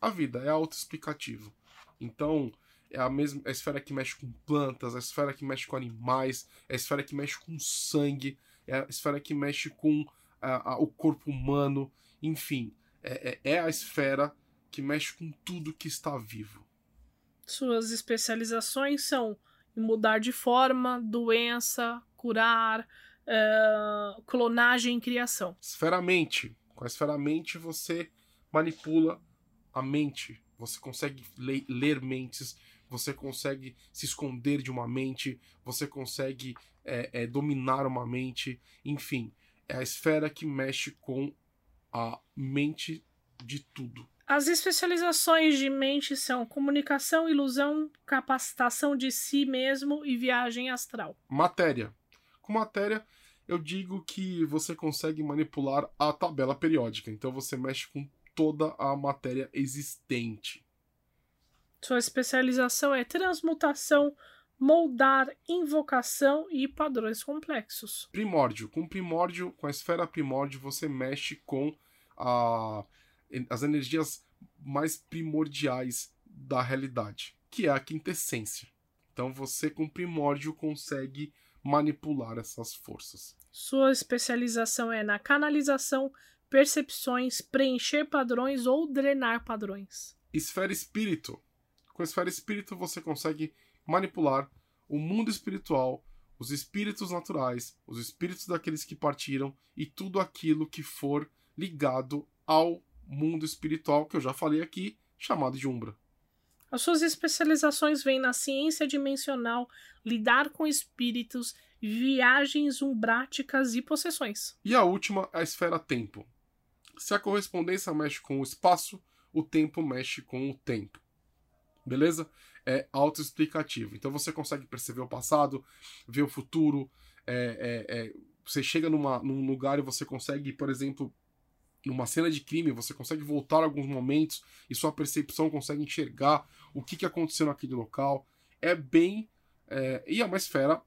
a vida, é autoexplicativo. Então, é a mesma a esfera que mexe com plantas, a esfera que mexe com animais, é a esfera que mexe com sangue, é a esfera que mexe com a, a, o corpo humano, enfim, é, é, é a esfera que mexe com tudo que está vivo. Suas especializações são mudar de forma, doença, curar, uh, clonagem e criação. Esfera mente. Com a esfera mente você manipula a mente. Você consegue ler, ler mentes, você consegue se esconder de uma mente, você consegue é, é, dominar uma mente, enfim, é a esfera que mexe com a mente de tudo. As especializações de mente são comunicação, ilusão, capacitação de si mesmo e viagem astral. Matéria. Com matéria, eu digo que você consegue manipular a tabela periódica. Então você mexe com toda a matéria existente. Sua especialização é transmutação, moldar, invocação e padrões complexos. Primórdio. Com primórdio, com a esfera primórdio, você mexe com a, as energias mais primordiais da realidade, que é a quintessência. Então você com primórdio consegue manipular essas forças. Sua especialização é na canalização, percepções, preencher padrões ou drenar padrões. Esfera espírito. Com a esfera espírito você consegue manipular o mundo espiritual, os espíritos naturais, os espíritos daqueles que partiram e tudo aquilo que for ligado ao mundo espiritual que eu já falei aqui, chamado de Umbra. As suas especializações vêm na ciência dimensional, lidar com espíritos, viagens umbráticas e possessões. E a última, a esfera tempo. Se a correspondência mexe com o espaço, o tempo mexe com o tempo. Beleza? É autoexplicativo. Então você consegue perceber o passado, ver o futuro. É, é, é, você chega numa, num lugar e você consegue, por exemplo, numa cena de crime, você consegue voltar alguns momentos e sua percepção consegue enxergar o que, que aconteceu naquele local. É bem. É, e é uma esfera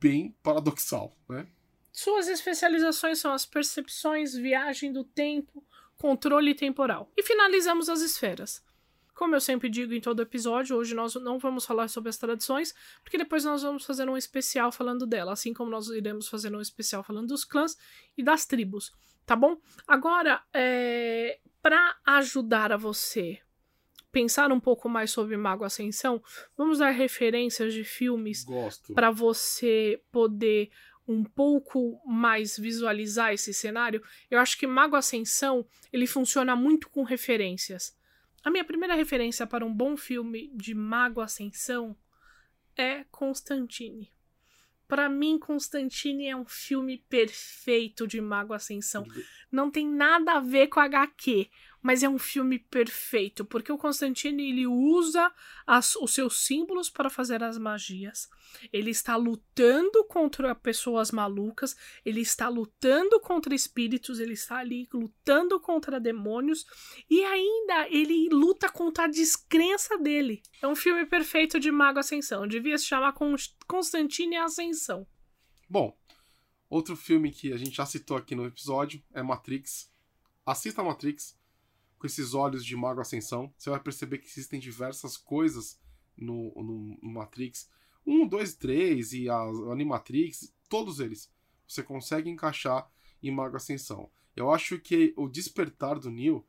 bem paradoxal, né? Suas especializações são as percepções, viagem do tempo, controle temporal. E finalizamos as esferas. Como eu sempre digo em todo episódio, hoje nós não vamos falar sobre as tradições, porque depois nós vamos fazer um especial falando dela, assim como nós iremos fazer um especial falando dos clãs e das tribos, tá bom? Agora, é, para ajudar a você pensar um pouco mais sobre Mago Ascensão, vamos dar referências de filmes para você poder um pouco mais visualizar esse cenário. Eu acho que Mago Ascensão ele funciona muito com referências. A minha primeira referência para um bom filme de Mago Ascensão é Constantine. Para mim, Constantine é um filme perfeito de Mago Ascensão. Não tem nada a ver com HQ, mas é um filme perfeito, porque o Constantine ele usa as, os seus símbolos para fazer as magias. Ele está lutando contra pessoas malucas, ele está lutando contra espíritos, ele está ali lutando contra demônios e ainda ele luta contra a descrença dele. É um filme perfeito de Mago Ascensão. Devia se chamar Constantine Ascensão. Bom, outro filme que a gente já citou aqui no episódio é Matrix. Assista Matrix com esses olhos de Mago Ascensão, você vai perceber que existem diversas coisas no, no, no Matrix. 1, 2, 3 e a Animatrix, todos eles você consegue encaixar em Mago Ascensão. Eu acho que o despertar do Neo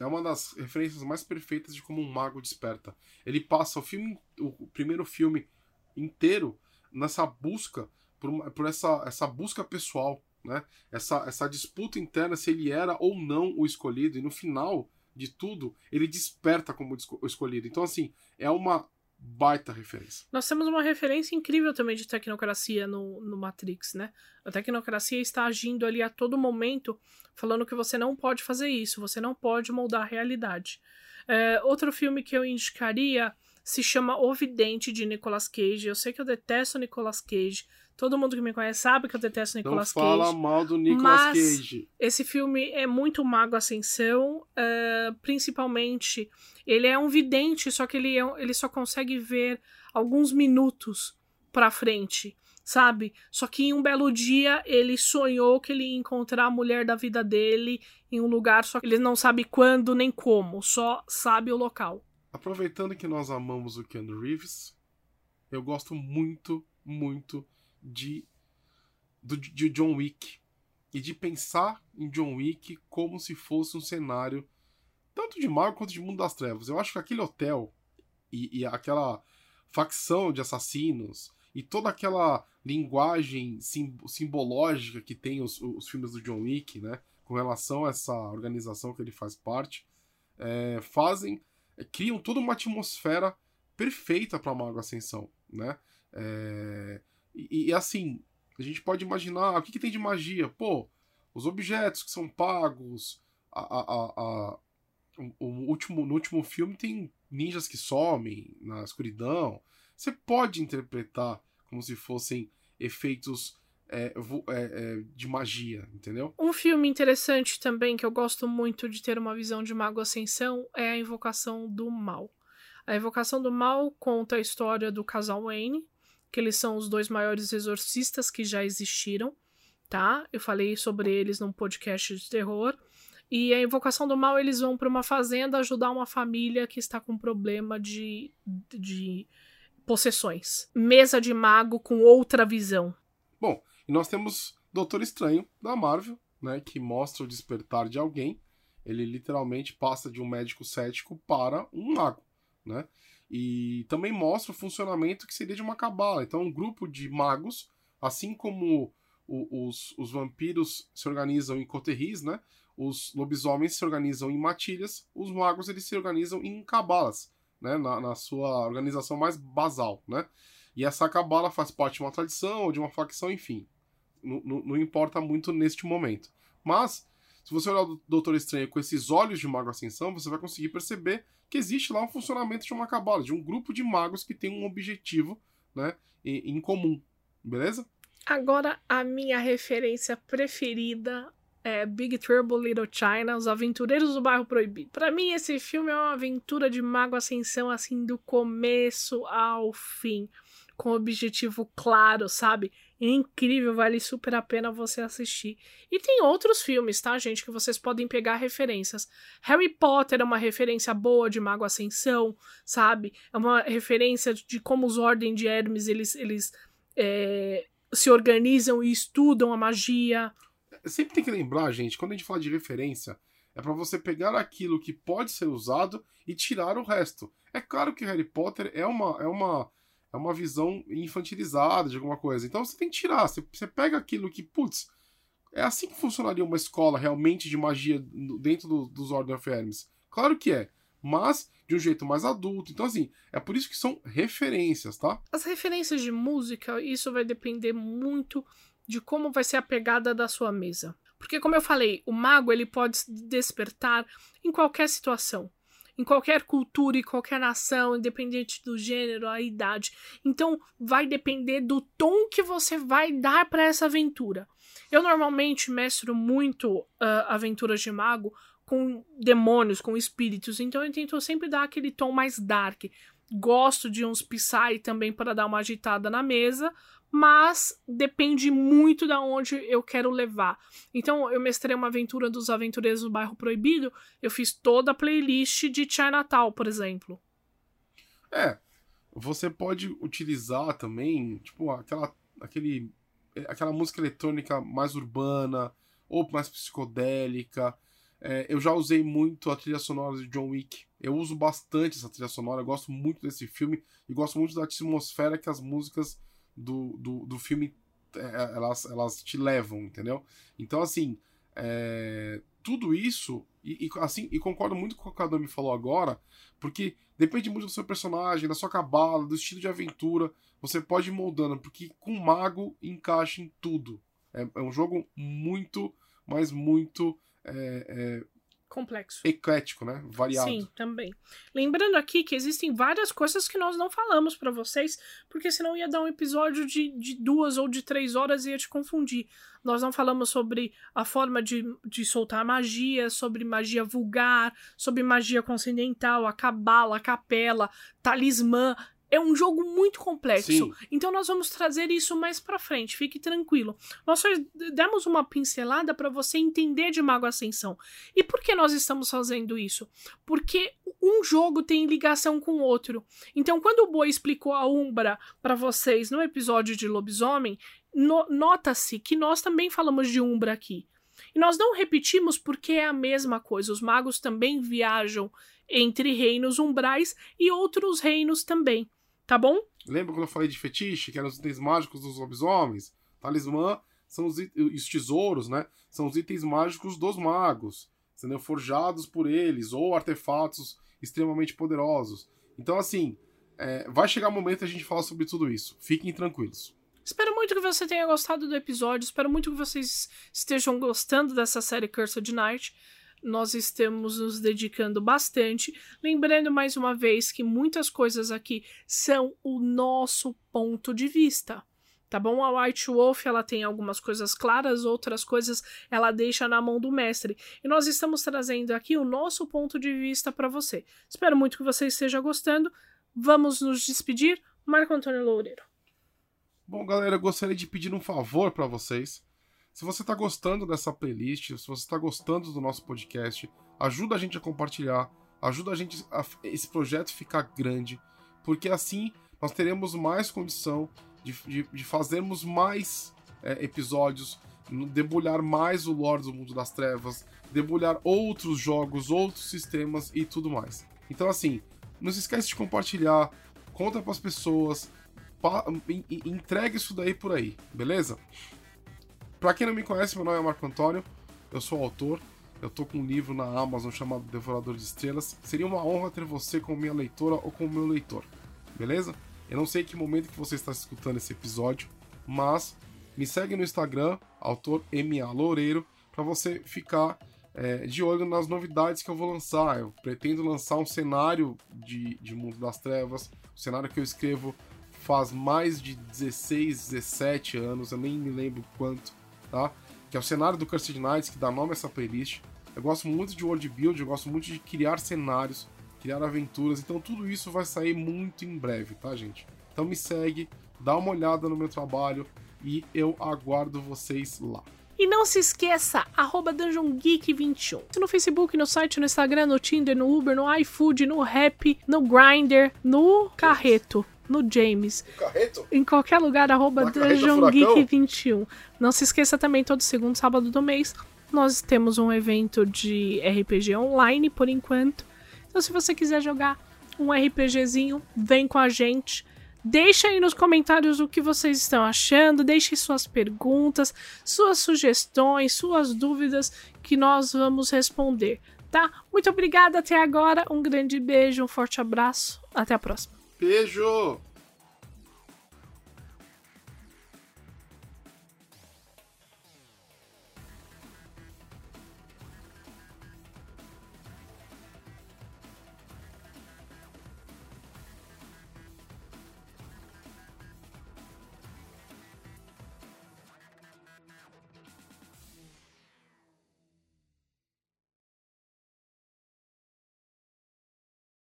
é uma das referências mais perfeitas de como um mago desperta. Ele passa o filme, o primeiro filme inteiro nessa busca por, por essa, essa busca pessoal, né? Essa, essa disputa interna se ele era ou não o escolhido e no final de tudo, ele desperta como escolhido. Então, assim, é uma baita referência. Nós temos uma referência incrível também de tecnocracia no, no Matrix, né? A tecnocracia está agindo ali a todo momento, falando que você não pode fazer isso, você não pode moldar a realidade. É, outro filme que eu indicaria se chama O Vidente, de Nicolas Cage. Eu sei que eu detesto Nicolas Cage, Todo mundo que me conhece sabe que eu detesto Nicolas Cage. Não fala mal do Nicolas Cage. Esse filme é muito Mago Ascensão. Uh, principalmente, ele é um vidente, só que ele, é, ele só consegue ver alguns minutos pra frente, sabe? Só que em um belo dia ele sonhou que ele ia encontrar a mulher da vida dele em um lugar, só que ele não sabe quando nem como, só sabe o local. Aproveitando que nós amamos o Ken Reeves, eu gosto muito, muito de, do, de John Wick e de pensar em John Wick como se fosse um cenário tanto de Marvel quanto de Mundo das Trevas. Eu acho que aquele hotel e, e aquela facção de assassinos e toda aquela linguagem sim, simbológica que tem os, os filmes do John Wick, né, com relação a essa organização que ele faz parte, é, fazem, criam toda uma atmosfera perfeita para Mago Ascensão, né? É, e, e, assim, a gente pode imaginar o que, que, tem de magia. Pô, os objetos que são pagos. A, a, a, o, último, no último filme tem ninjas que somem na escuridão. Você pode interpretar como se fossem efeitos é, é, é, de magia, entendeu? Um filme interessante também que eu gosto muito de ter uma visão de Mago Ascensão é a Invocação do Mal. A Invocação do Mal conta a história do casal Wayne, que eles são os dois maiores exorcistas que já existiram, tá? Eu falei sobre eles num podcast de terror. E a invocação do mal, eles vão para uma fazenda ajudar uma família que está com problema de, de possessões. Mesa de mago com outra visão. Bom, e nós temos Doutor Estranho, da Marvel, né, que mostra o despertar de alguém. Ele literalmente passa de um médico cético para um mago, né? E também mostra o funcionamento que seria de uma cabala. Então, um grupo de magos, assim como o, os, os vampiros se organizam em coterris, né? Os lobisomens se organizam em matilhas, os magos eles se organizam em cabalas, né? Na, na sua organização mais basal, né? E essa cabala faz parte de uma tradição ou de uma facção, enfim. Não, não, importa muito neste momento. Mas, se você olhar o Doutor Estranho com esses olhos de Mago Ascensão, você vai conseguir perceber que existe lá um funcionamento de uma cabala, de um grupo de magos que tem um objetivo né, em comum. Beleza? Agora, a minha referência preferida é Big Trouble Little China, Os Aventureiros do Bairro Proibido. Para mim, esse filme é uma aventura de Mago Ascensão, assim, do começo ao fim, com objetivo claro, sabe? É incrível, vale super a pena você assistir. E tem outros filmes, tá, gente, que vocês podem pegar referências. Harry Potter é uma referência boa de Mago Ascensão, sabe? É uma referência de como os Ordem de Hermes, eles, eles é, se organizam e estudam a magia. Sempre tem que lembrar, gente, quando a gente fala de referência, é para você pegar aquilo que pode ser usado e tirar o resto. É claro que Harry Potter é uma, é uma, é uma visão infantilizada de alguma coisa. Então você tem que tirar. Você, pega aquilo que, putz, é assim que funcionaria uma escola realmente de magia dentro do, dos Ordem of Hermes. Claro que é mas de um jeito mais adulto. Então, assim, é por isso que são referências, tá? As referências de música, isso vai depender muito de como vai ser a pegada da sua mesa. Porque, como eu falei, o mago ele pode despertar em qualquer situação, em qualquer cultura e qualquer nação, independente do gênero, a idade. Então, vai depender do tom que você vai dar para essa aventura. Eu normalmente mestro muito uh, aventuras de mago com demônios, com espíritos. Então eu tento sempre dar aquele tom mais dark. Gosto de uns Psy também para dar uma agitada na mesa, mas depende muito da onde eu quero levar. Então eu mestrei uma aventura dos aventureiros do bairro proibido, eu fiz toda a playlist de Chinatown, por exemplo. É, você pode utilizar também, tipo, aquela aquele aquela música eletrônica mais urbana ou mais psicodélica é, eu já usei muito a trilha sonora de John Wick. Eu uso bastante essa trilha sonora, gosto muito desse filme e gosto muito da atmosfera que as músicas do, do, do filme é, elas, elas te levam, entendeu? Então, assim, é, tudo isso, e, e, assim, e concordo muito com o que a me falou agora, porque depende muito do seu personagem, da sua cabala, do estilo de aventura, você pode ir moldando, porque com mago encaixa em tudo. É, é um jogo muito, mas muito é, é, complexo. Eclético, né? Variado. Sim, também. Lembrando aqui que existem várias coisas que nós não falamos para vocês, porque senão ia dar um episódio de, de duas ou de três horas e ia te confundir. Nós não falamos sobre a forma de, de soltar magia, sobre magia vulgar, sobre magia transcendental, a cabala, a capela, talismã é um jogo muito complexo. Sim. Então nós vamos trazer isso mais para frente, fique tranquilo. Nós só demos uma pincelada para você entender de Mago Ascensão. E por que nós estamos fazendo isso? Porque um jogo tem ligação com o outro. Então quando o Boi explicou a Umbra para vocês no episódio de Lobisomem, no, nota-se que nós também falamos de Umbra aqui. E nós não repetimos porque é a mesma coisa. Os magos também viajam entre reinos umbrais e outros reinos também. Tá bom? Lembra quando eu falei de fetiche, que eram os itens mágicos dos lobisomens? Talismã são os, os tesouros, né? São os itens mágicos dos magos, sendo forjados por eles, ou artefatos extremamente poderosos. Então, assim, é, vai chegar o momento a gente falar sobre tudo isso. Fiquem tranquilos. Espero muito que você tenha gostado do episódio. Espero muito que vocês estejam gostando dessa série Cursed Night nós estamos nos dedicando bastante. Lembrando mais uma vez que muitas coisas aqui são o nosso ponto de vista. Tá bom? A White Wolf ela tem algumas coisas claras, outras coisas ela deixa na mão do mestre. E nós estamos trazendo aqui o nosso ponto de vista para você. Espero muito que você esteja gostando. Vamos nos despedir. Marco Antônio Loureiro. Bom, galera, gostaria de pedir um favor para vocês. Se você está gostando dessa playlist, se você está gostando do nosso podcast, ajuda a gente a compartilhar, ajuda a gente a esse projeto ficar grande, porque assim nós teremos mais condição de, de, de fazermos mais é, episódios, debulhar mais o lore do mundo das trevas, debulhar outros jogos, outros sistemas e tudo mais. Então, assim, não se esquece de compartilhar, conta para as pessoas, pa, entregue isso daí por aí, beleza? Para quem não me conhece, meu nome é Marco Antônio, eu sou autor, eu tô com um livro na Amazon chamado Devorador de Estrelas. Seria uma honra ter você como minha leitora ou como meu leitor, beleza? Eu não sei que momento que você está escutando esse episódio, mas me segue no Instagram, autor MA Loureiro, para você ficar é, de olho nas novidades que eu vou lançar. Eu pretendo lançar um cenário de, de Mundo das Trevas, um cenário que eu escrevo faz mais de 16, 17 anos, eu nem me lembro quanto, tá? Que é o cenário do Cursed Knights, que dá nome a essa playlist. Eu gosto muito de world build, eu gosto muito de criar cenários, criar aventuras, então tudo isso vai sair muito em breve, tá, gente? Então me segue, dá uma olhada no meu trabalho e eu aguardo vocês lá. E não se esqueça, arroba DungeonGeek21. No Facebook, no site, no Instagram, no Tinder, no Uber, no iFood, no Rap, no Grindr, no Carreto no James. Em qualquer lugar, arroba DungeonGeek21. Não se esqueça também, todo segundo sábado do mês, nós temos um evento de RPG online, por enquanto. Então, se você quiser jogar um RPGzinho, vem com a gente. Deixa aí nos comentários o que vocês estão achando, deixe suas perguntas, suas sugestões, suas dúvidas que nós vamos responder, tá? Muito obrigada até agora, um grande beijo, um forte abraço, até a próxima. Beijo!